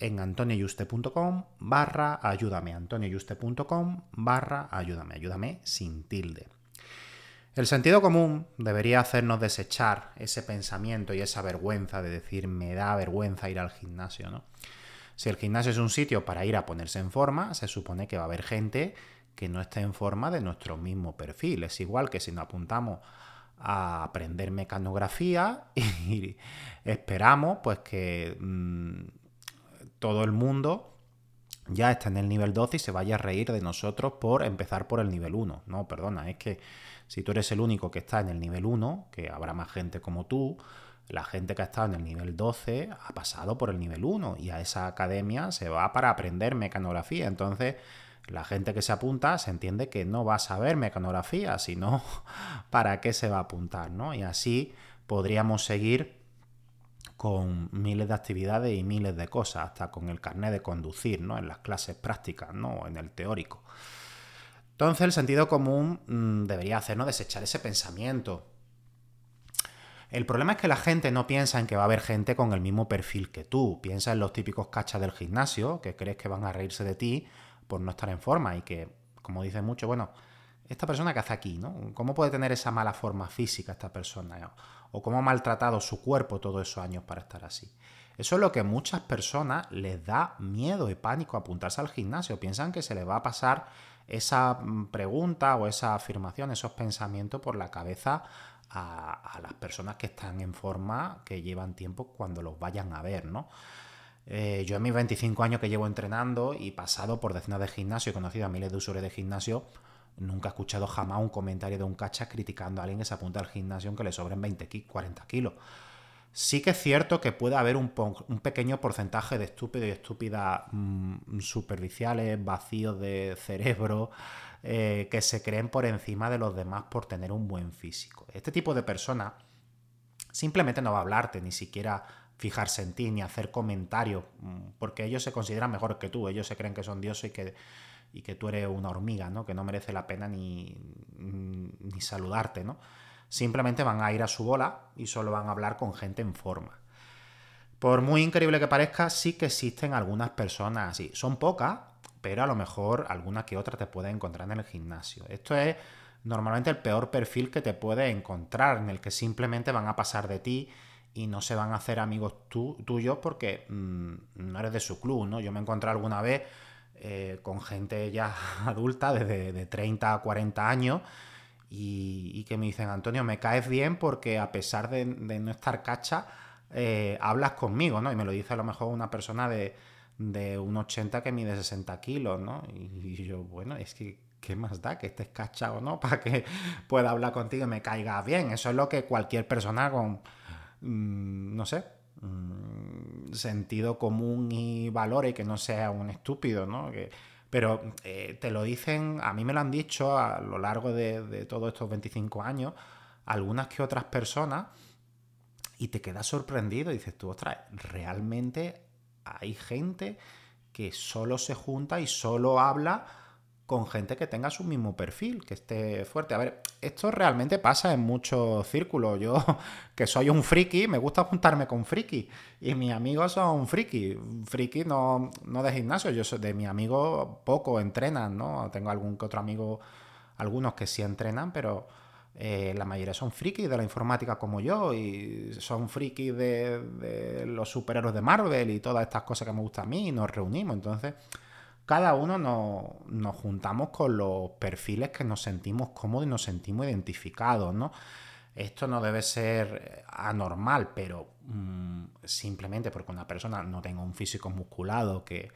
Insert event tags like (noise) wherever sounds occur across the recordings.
en antonioyuste.com barra ayúdame, antonioyuste.com barra ayúdame, ayúdame sin tilde. El sentido común debería hacernos desechar ese pensamiento y esa vergüenza de decir me da vergüenza ir al gimnasio, ¿no? Si el gimnasio es un sitio para ir a ponerse en forma, se supone que va a haber gente que no esté en forma de nuestro mismo perfil. Es igual que si nos apuntamos a aprender mecanografía (laughs) y esperamos pues que mm, todo el mundo ya está en el nivel 12 y se vaya a reír de nosotros por empezar por el nivel 1. No, perdona, es que si tú eres el único que está en el nivel 1, que habrá más gente como tú, la gente que ha estado en el nivel 12 ha pasado por el nivel 1 y a esa academia se va para aprender mecanografía. Entonces, la gente que se apunta se entiende que no va a saber mecanografía, sino (laughs) para qué se va a apuntar, ¿no? Y así podríamos seguir con miles de actividades y miles de cosas, hasta con el carnet de conducir, ¿no? En las clases prácticas, ¿no? En el teórico. Entonces el sentido común mm, debería hacernos desechar ese pensamiento. El problema es que la gente no piensa en que va a haber gente con el mismo perfil que tú. Piensa en los típicos cachas del gimnasio, que crees que van a reírse de ti por no estar en forma y que, como dicen mucho, bueno, esta persona que hace aquí, ¿no? ¿Cómo puede tener esa mala forma física esta persona? O cómo ha maltratado su cuerpo todos esos años para estar así. Eso es lo que a muchas personas les da miedo y pánico apuntarse al gimnasio. Piensan que se les va a pasar esa mm, pregunta o esa afirmación, esos pensamientos por la cabeza a, las personas que están en forma, que llevan tiempo cuando los vayan a ver, ¿no? Eh, yo en mis 25 años que llevo entrenando y pasado por decenas de gimnasio, he conocido a miles de usuarios de gimnasio, Nunca he escuchado jamás un comentario de un cacha criticando a alguien que se apunta al gimnasio que le sobren 20, 40 kilos. Sí que es cierto que puede haber un, pequeño porcentaje de estúpidos y estúpidas mm, superficiales, vacíos de cerebro, eh, que se creen por encima de los demás por tener un buen físico. Este tipo de persona simplemente no va a hablarte, ni siquiera fijarse en ti, ni hacer comentarios, mm, porque ellos se consideran mejores que tú, ellos se creen que son dioses y que y que tú eres una hormiga, ¿no? Que no merece la pena ni, ni saludarte, ¿no? Simplemente van a ir a su bola y solo van a hablar con gente en forma. Por muy increíble que parezca, sí que existen algunas personas así. Son pocas, pero a lo mejor alguna que otra te puede encontrar en el gimnasio. Esto es normalmente el peor perfil que te puede encontrar, en el que simplemente van a pasar de ti y no se van a hacer amigos tuyos porque mm, no eres de su club, ¿no? Yo me encontré alguna vez eh, con gente ya (laughs) adulta, desde de 30 a 40 años, y, que me dicen, Antonio, me caes bien porque a pesar de, no estar cacha, eh, hablas conmigo, ¿no? Y me lo dice a lo mejor una persona de, de un 80 que mide 60 kilos, ¿no? Y, yo, bueno, es que, ¿qué más da que estés cacha o no (laughs) para que pueda hablar contigo y me caiga bien? Eso es lo que cualquier persona con, mm, no sé, Mm, sentido común y valores, que no sea un estúpido, ¿no? pero eh, te lo dicen, a mí me lo han dicho a lo largo de, todos estos 25 años, algunas que otras personas, y te quedas sorprendido y dices tú, ostras, realmente hay gente que solo se junta y solo habla con gente que tenga su mismo perfil, que esté fuerte. A ver, esto realmente pasa en muchos círculos. Yo, (laughs) que soy un friki, me gusta juntarme con friki. Y mis amigos son friki. Friki no, no de gimnasio, yo soy de mis amigos poco entrenan, ¿no? Tengo algún que otro amigo, algunos que sí entrenan, pero eh, la mayoría son frikis de la informática como yo y son frikis de, de los superhéroes de Marvel y todas estas cosas que me gustan a mí y nos reunimos. Entonces cada uno nos, juntamos con los perfiles que nos sentimos cómodos y nos sentimos identificados, ¿no? Esto no debe ser anormal, pero mm, simplemente porque una persona no tenga un físico musculado que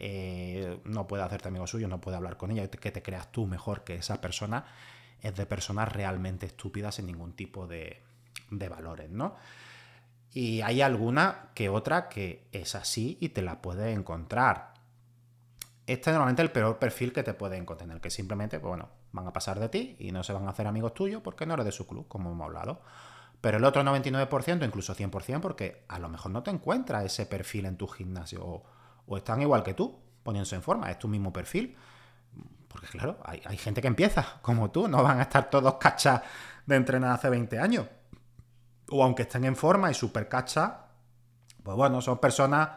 eh, no puede hacerte amigo suyo, no puede hablar con ella, que te creas tú mejor que esa persona, es de personas realmente estúpidas sin ningún tipo de, de valores, ¿no? Y hay alguna que otra que es así y te la puedes encontrar este es normalmente el peor perfil que te pueden contener, que simplemente, pues bueno, van a pasar de ti y no se van a hacer amigos tuyos porque no eres de su club, como hemos hablado. Pero el otro 99%, incluso 100%, porque a lo mejor no te encuentras ese perfil en tu gimnasio o, están igual que tú, poniéndose en forma, es tu mismo perfil. Porque claro, hay, gente que empieza como tú, no van a estar todos cachas de entrenar hace 20 años. O aunque estén en forma y súper cachas, pues bueno, son personas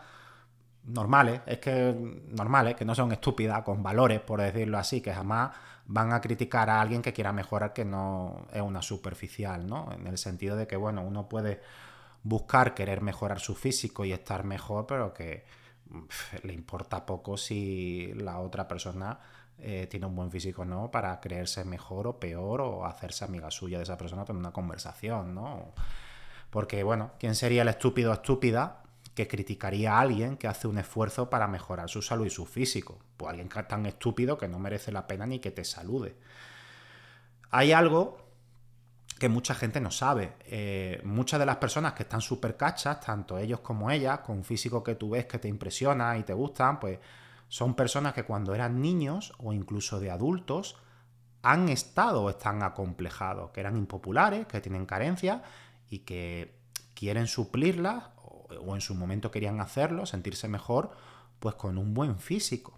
normales, es que normales, que no son estúpidas, con valores, por decirlo así, que jamás van a criticar a alguien que quiera mejorar que no es una superficial, ¿no? En el sentido de que, bueno, uno puede buscar querer mejorar su físico y estar mejor, pero que le importa poco si la otra persona eh, tiene un buen físico no, para creerse mejor o peor o hacerse amiga suya de esa persona en una conversación, ¿no? Porque, bueno, ¿quién sería el estúpido o estúpida que criticaría a alguien que hace un esfuerzo para mejorar su salud y su físico. Pues alguien tan estúpido que no merece la pena ni que te salude. Hay algo que mucha gente no sabe. Eh, muchas de las personas que están súper cachas, tanto ellos como ellas, con un físico que tú ves que te impresiona y te gustan, pues son personas que cuando eran niños o incluso de adultos han estado o están acomplejados, que eran impopulares, que tienen carencias y que quieren suplirlas o en su momento querían hacerlo, sentirse mejor, pues con un buen físico.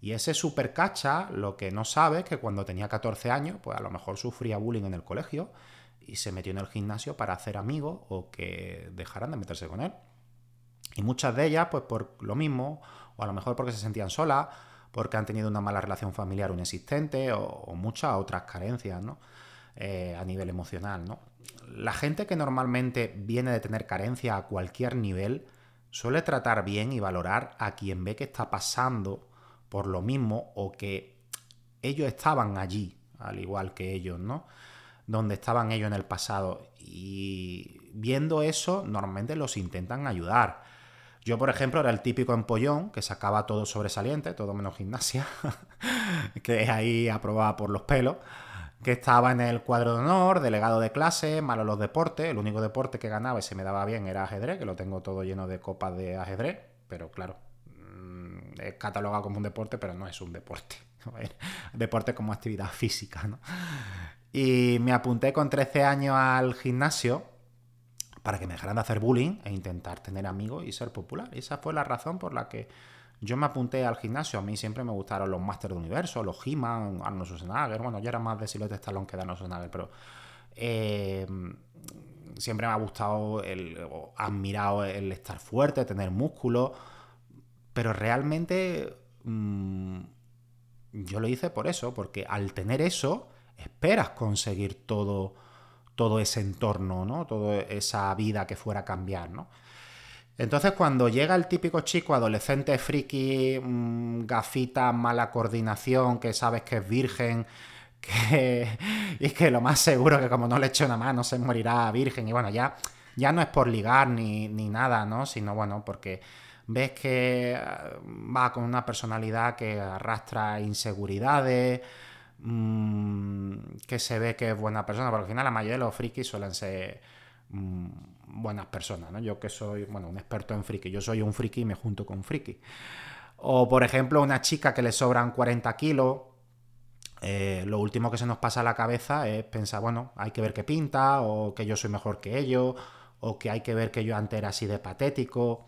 Y ese super cacha lo que no sabe es que cuando tenía 14 años, pues a lo mejor sufría bullying en el colegio y se metió en el gimnasio para hacer amigos o que dejaran de meterse con él. Y muchas de ellas, pues por lo mismo, o a lo mejor porque se sentían solas, porque han tenido una mala relación familiar o inexistente, o, muchas otras carencias, ¿no? Eh, a nivel emocional, ¿no? La gente que normalmente viene de tener carencia a cualquier nivel suele tratar bien y valorar a quien ve que está pasando por lo mismo o que ellos estaban allí, al igual que ellos, ¿no? Donde estaban ellos en el pasado. Y viendo eso, normalmente los intentan ayudar. Yo, por ejemplo, era el típico empollón que sacaba todo sobresaliente, todo menos gimnasia, (laughs) que ahí aprobada por los pelos que estaba en el cuadro de honor, delegado de clase, malo los deportes. El único deporte que ganaba y se me daba bien era ajedrez, que lo tengo todo lleno de copas de ajedrez, pero claro, mm, es catalogado como un deporte, pero no es un deporte. (laughs) deporte como actividad física, ¿no? Y me apunté con 13 años al gimnasio para que me dejaran de hacer bullying e intentar tener amigos y ser popular. Y esa fue la razón por la que yo me apunté al gimnasio, a mí siempre me gustaron los Masters de Universo, los He-Man, Arnold Schwarzenegger, bueno, yo era más de Silvestre Stallone que de Arnold Schwarzenegger, pero eh, siempre me ha gustado, el, admirado el estar fuerte, tener músculo, pero realmente mm, yo lo hice por eso, porque al tener eso, esperas conseguir todo, todo ese entorno, ¿no? Toda esa vida que fuera a cambiar, ¿no? Entonces, cuando llega el típico chico adolescente friki, mm, gafita, mala coordinación, que sabes que es virgen, (laughs) que, y que lo más seguro que como no le eche una mano se morirá virgen, y bueno, ya, ya no es por ligar ni, nada, ¿no? Sino bueno, porque ves que ah, va con una personalidad que arrastra inseguridades, mm, que se ve que es buena persona, porque al final la mayoría de los frikis suelen ser mm, buenas personas, ¿no? Yo que soy, bueno, un experto en friki, yo soy un friki y me junto con friki. O, por ejemplo, una chica que le sobran 40 kilos, eh, lo último que se nos pasa a la cabeza es pensar, bueno, hay que ver qué pinta, o que yo soy mejor que ellos, o que hay que ver que yo antes era así de patético.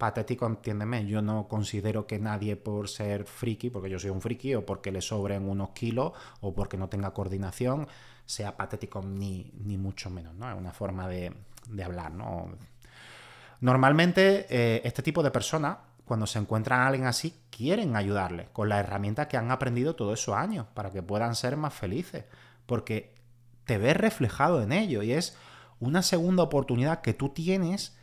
Patético, entiéndeme, yo no considero que nadie por ser friki, porque yo soy un friki, o porque le sobren unos kilos, o porque no tenga coordinación, sea patético ni, ni mucho menos, ¿no? Es una forma de, de hablar, ¿no? Normalmente eh, este tipo de personas, cuando se encuentran a alguien así, quieren ayudarle con las herramientas que han aprendido todos esos años para que puedan ser más felices, porque te ves reflejado en ello y es una segunda oportunidad que tú tienes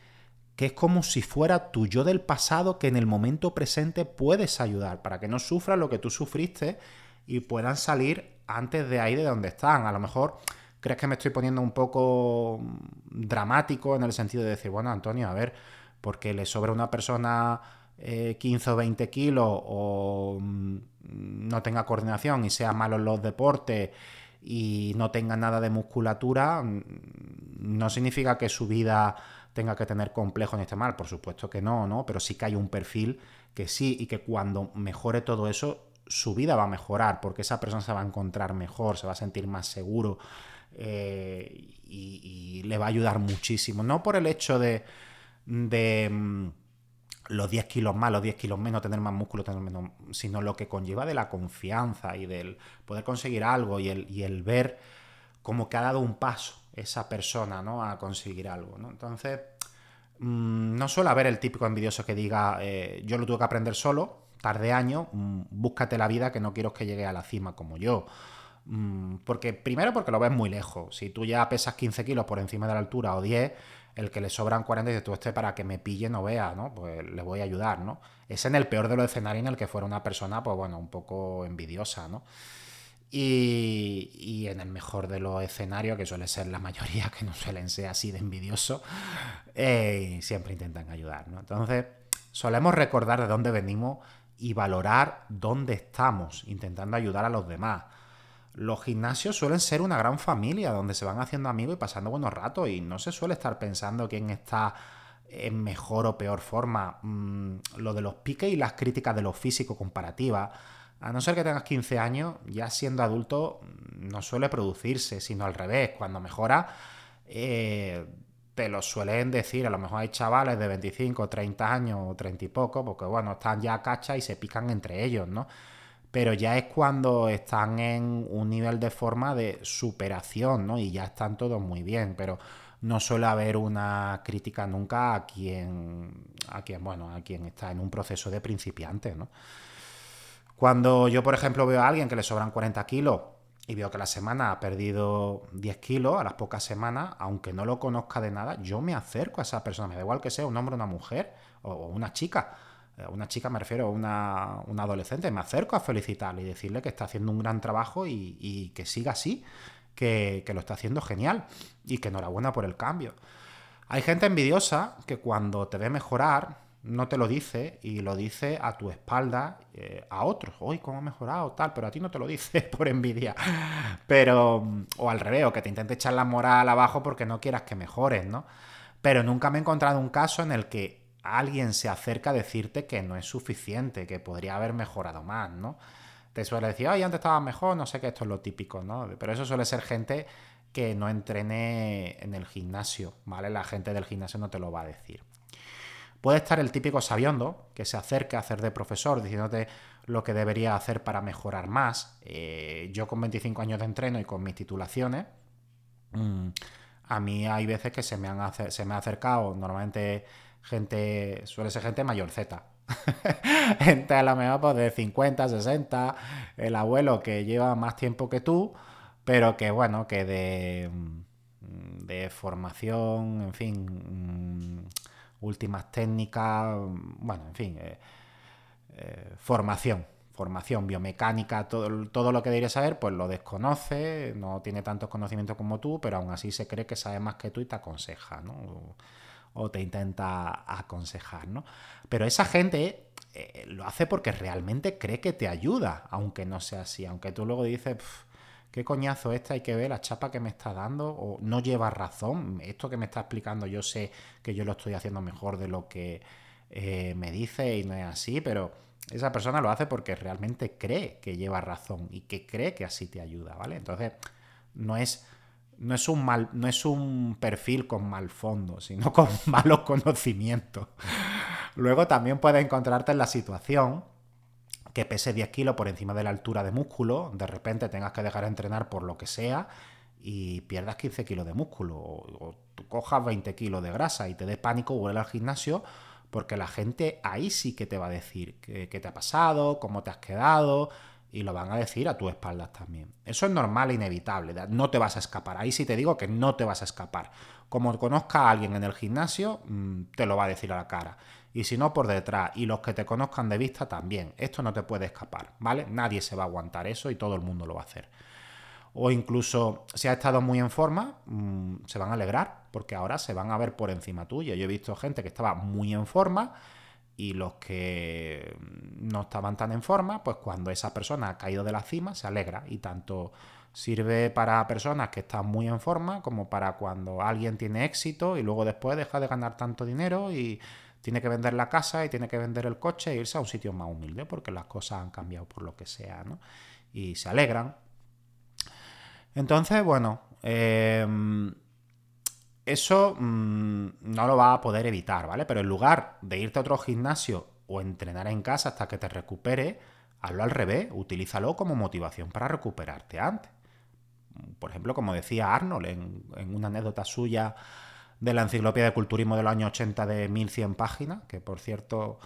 que es como si fuera tu yo del pasado que en el momento presente puedes ayudar para que no sufran lo que tú sufriste y puedan salir antes de ahí de donde están. A lo mejor crees que me estoy poniendo un poco dramático en el sentido de decir, bueno, Antonio, a ver, porque le sobra una persona 15 eh, o 20 kilos o mm, no tenga coordinación y sea malo en los deportes y no tenga nada de musculatura, mm, no significa que su vida tenga que tener complejo ni esté mal, por supuesto que no, ¿no? Pero sí que hay un perfil que sí y que cuando mejore todo eso, su vida va a mejorar porque esa persona se va a encontrar mejor, se va a sentir más seguro eh, y, le va a ayudar muchísimo. No por el hecho de, de mm, los 10 kilos más, los 10 kilos menos, tener más músculo, tener menos, sino lo que conlleva de la confianza y del poder conseguir algo y el, y el ver como que ha dado un paso esa persona, ¿no? A conseguir algo, ¿no? Entonces, mm, no suele haber el típico envidioso que diga, eh, yo lo tuve que aprender solo, tarde año, mm, búscate la vida que no quiero que llegue a la cima como yo. Mm, porque primero porque lo ves muy lejos. Si tú ya pesas 15 kilos por encima de la altura o 10, el que le sobran 40 dice tú este para que me pille no vea, ¿no? Pues le voy a ayudar, ¿no? Es en el peor de los escenarios en el que fuera una persona, pues bueno, un poco envidiosa, ¿no? Y, en el mejor de los escenarios, que suele ser la mayoría, (laughs) que no suelen ser así de envidiosos, eh, siempre intentan ayudar. ¿no? Entonces, solemos recordar de dónde venimos y valorar dónde estamos, intentando ayudar a los demás. Los gimnasios suelen ser una gran familia donde se van haciendo amigos y pasando buenos ratos y no se suele estar pensando quién está en mejor o peor forma. Mm, lo de los piques y las críticas de los físicos comparativas a no ser que tengas 15 años, ya siendo adulto no suele producirse, sino al revés. Cuando mejora, eh, te lo suelen decir. A lo mejor hay chavales de 25, 30 años o 30 y poco, porque bueno, están ya cachas y se pican entre ellos, ¿no? Pero ya es cuando están en un nivel de forma de superación, ¿no? Y ya están todos muy bien, pero no suele haber una crítica nunca a quien, a quien, bueno, a quien está en un proceso de principiante, ¿no? Cuando yo, por ejemplo, veo a alguien que le sobran 40 kilos y veo que la semana ha perdido 10 kilos a las pocas semanas, aunque no lo conozca de nada, yo me acerco a esa persona, me da igual que sea un hombre una mujer o una chica. Eh, una chica me refiero a una, adolescente, me acerco a felicitarle y decirle que está haciendo un gran trabajo y, que siga así, que lo está haciendo genial y que enhorabuena por el cambio. Hay gente envidiosa que cuando te ve mejorar, no te lo dice y lo dice a tu espalda eh, a otros. Uy, cómo ha mejorado, tal, pero a ti no te lo dice (laughs) por envidia. Pero, o al revés, o que te intente echar la moral abajo porque no quieras que mejores, ¿no? Pero nunca me he encontrado un caso en el que alguien se acerca a decirte que no es suficiente, que podría haber mejorado más, ¿no? Te suele decir, ay, antes estaba mejor, no sé qué, esto es lo típico, ¿no? Pero eso suele ser gente que no entrene en el gimnasio, ¿vale? La gente del gimnasio no te lo va a decir. Puede estar el típico sabiondo que se acerca a hacer de profesor diciéndote lo que debería hacer para mejorar más. Eh, yo con 25 años de entreno y con mis titulaciones, mm, a mí hay veces que se me, han se me ha acercado normalmente gente, suele ser gente mayor Z. (laughs) gente a lo mejor pues, de 50, 60, el abuelo que lleva más tiempo que tú, pero que bueno, que de, mm, de formación, en fin, mm, últimas técnicas, bueno, en fin, eh, eh, formación, formación biomecánica, todo, todo lo que debería saber, pues lo desconoce, no tiene tantos conocimientos como tú, pero aún así se cree que sabe más que tú y te aconseja, ¿no? O, te intenta aconsejar, ¿no? Pero esa gente eh, lo hace porque realmente cree que te ayuda, aunque no sea así, aunque tú luego dices qué coñazo este, hay que ver la chapa que me está dando, o no lleva razón, esto que me está explicando yo sé que yo lo estoy haciendo mejor de lo que eh, me dice y no es así, pero esa persona lo hace porque realmente cree que lleva razón y que cree que así te ayuda, ¿vale? Entonces, no es, no es, un, mal, no es un perfil con mal fondo, sino (laughs) con malos conocimientos. Luego también puedes encontrarte en la situación que pese 10 kilos por encima de la altura de músculo, de repente tengas que dejar de entrenar por lo que sea y pierdas 15 kilos de músculo o, cojas 20 kilos de grasa y te dé pánico, vuelve al gimnasio porque la gente ahí sí que te va a decir qué, te ha pasado, cómo te has quedado y lo van a decir a tu espaldas también. Eso es normal e inevitable, no te vas a escapar. Ahí sí te digo que no te vas a escapar. Como conozca a alguien en el gimnasio, mm, te lo va a decir a la cara. Y si no, por detrás. Y los que te conozcan de vista también. Esto no te puede escapar, ¿vale? Nadie se va a aguantar eso y todo el mundo lo va a hacer. O incluso si ha estado muy en forma, mm, se van a alegrar porque ahora se van a ver por encima tuya. Yo he visto gente que estaba muy en forma y los que no estaban tan en forma, pues cuando esa persona ha caído de la cima, se alegra y tanto sirve para personas que están muy en forma como para cuando alguien tiene éxito y luego después deja de ganar tanto dinero y tiene que vender la casa y tiene que vender el coche e irse a un sitio más humilde porque las cosas han cambiado por lo que sea, ¿no? Y se alegran. Entonces, bueno, eh, eso mm, no lo va a poder evitar, ¿vale? Pero en lugar de irte a otro gimnasio o entrenar en casa hasta que te recupere, hazlo al revés, utilízalo como motivación para recuperarte antes. Por ejemplo, como decía Arnold en, una anécdota suya de la Enciclopedia de Culturismo del año 80 de 1100 páginas, que por cierto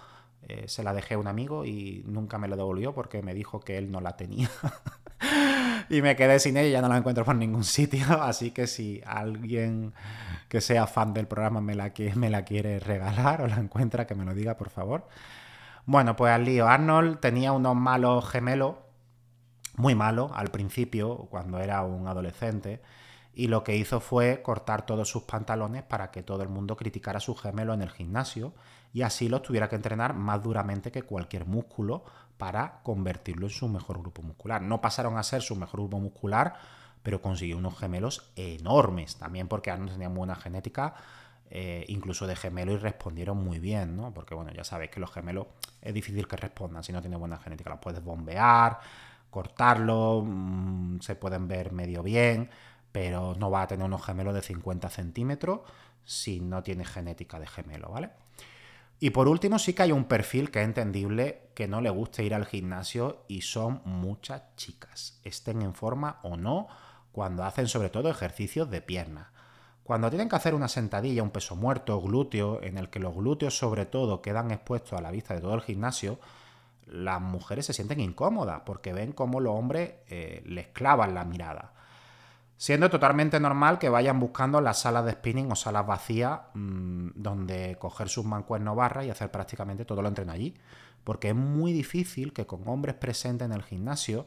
eh, se la dejé a un amigo y nunca me la devolvió porque me dijo que él no la tenía. (laughs) y me quedé sin ella y ya no la encuentro por ningún sitio. (laughs) Así que si alguien que sea fan del programa me la, me la quiere regalar o la encuentra, que me lo diga, por favor. Bueno, pues al lío. Arnold tenía unos malos gemelos, muy malos al principio, cuando era un adolescente. Y lo que hizo fue cortar todos sus pantalones para que todo el mundo criticara a su gemelo en el gimnasio y así los tuviera que entrenar más duramente que cualquier músculo para convertirlo en su mejor grupo muscular. No pasaron a ser su mejor grupo muscular, pero consiguió unos gemelos enormes, también porque Arnold tenía buena genética, eh, incluso de gemelo y respondieron muy bien, ¿no? Porque bueno, ya sabéis que los gemelos es difícil que respondan si no tienen buena genética, los puedes bombear, cortarlo, mm, se pueden ver medio bien, pero no va a tener unos gemelos de 50 centímetros si no tiene genética de gemelo, ¿vale? Y por último, sí que hay un perfil que es entendible que no le guste ir al gimnasio y son muchas chicas, estén en forma o no, cuando hacen sobre todo ejercicios de pierna. Cuando tienen que hacer una sentadilla, un peso muerto, glúteo, en el que los glúteos sobre todo quedan expuestos a la vista de todo el gimnasio, las mujeres se sienten incómodas porque ven cómo los hombres eh, les clavan la mirada siendo totalmente normal que vayan buscando las salas de spinning o salas vacías mm, donde coger sus mancuernos barras y hacer prácticamente todo lo entreno allí. Porque es muy difícil que con hombres presentes en el gimnasio,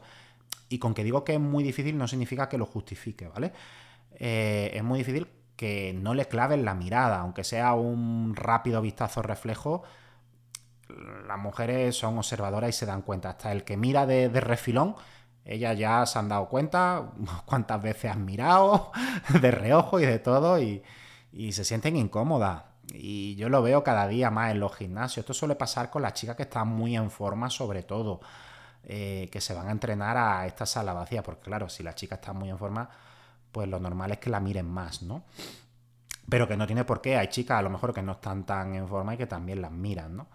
y con que digo que es muy difícil no significa que lo justifique, ¿vale? Eh, es muy difícil que no le claven la mirada, aunque sea un rápido vistazo reflejo, las mujeres son observadoras y se dan cuenta. Hasta el que mira de refilón ellas ya se han dado cuenta (laughs) cuántas veces han mirado (laughs) de reojo y de todo y, se sienten incómodas. Y yo lo veo cada día más en los gimnasios. Esto suele pasar con las chicas que están muy en forma, sobre todo, eh, que se van a entrenar a esta sala vacía. Porque claro, si la chica está muy en forma, pues lo normal es que la miren más, ¿no? Pero que no tiene por qué. Hay chicas a lo mejor que no están tan en forma y que también las miran, ¿no?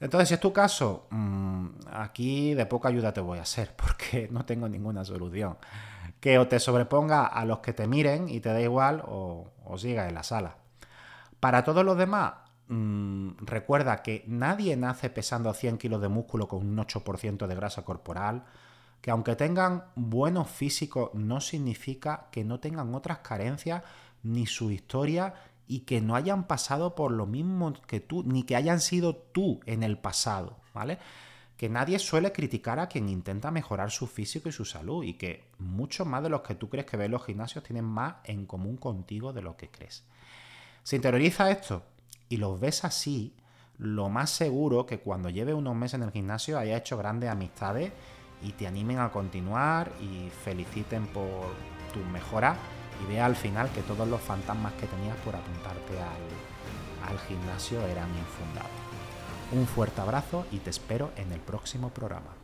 Entonces, si es tu caso, mm, aquí de poca ayuda te voy a hacer (laughs) porque no tengo ninguna solución. Que o te sobreponga a los que te miren y te da igual o, o siga en la sala. Para todos los demás, mm, recuerda que nadie nace pesando 100 kilos de músculo con un 8% de grasa corporal, que aunque tengan buenos físicos no significa que no tengan otras carencias ni su historia y que no hayan pasado por lo mismo que tú, ni que hayan sido tú en el pasado, ¿vale? Que nadie suele criticar a quien intenta mejorar su físico y su salud y que muchos más de los que tú crees que ven los gimnasios tienen más en común contigo de lo que crees. Si interioriza esto y los ves así, lo más seguro que cuando lleves unos meses en el gimnasio haya hecho grandes amistades y te animen a continuar y feliciten por tu mejora y vea al final que todos los fantasmas que tenías por apuntarte al, al gimnasio eran infundados. Un fuerte abrazo y te espero en el próximo programa.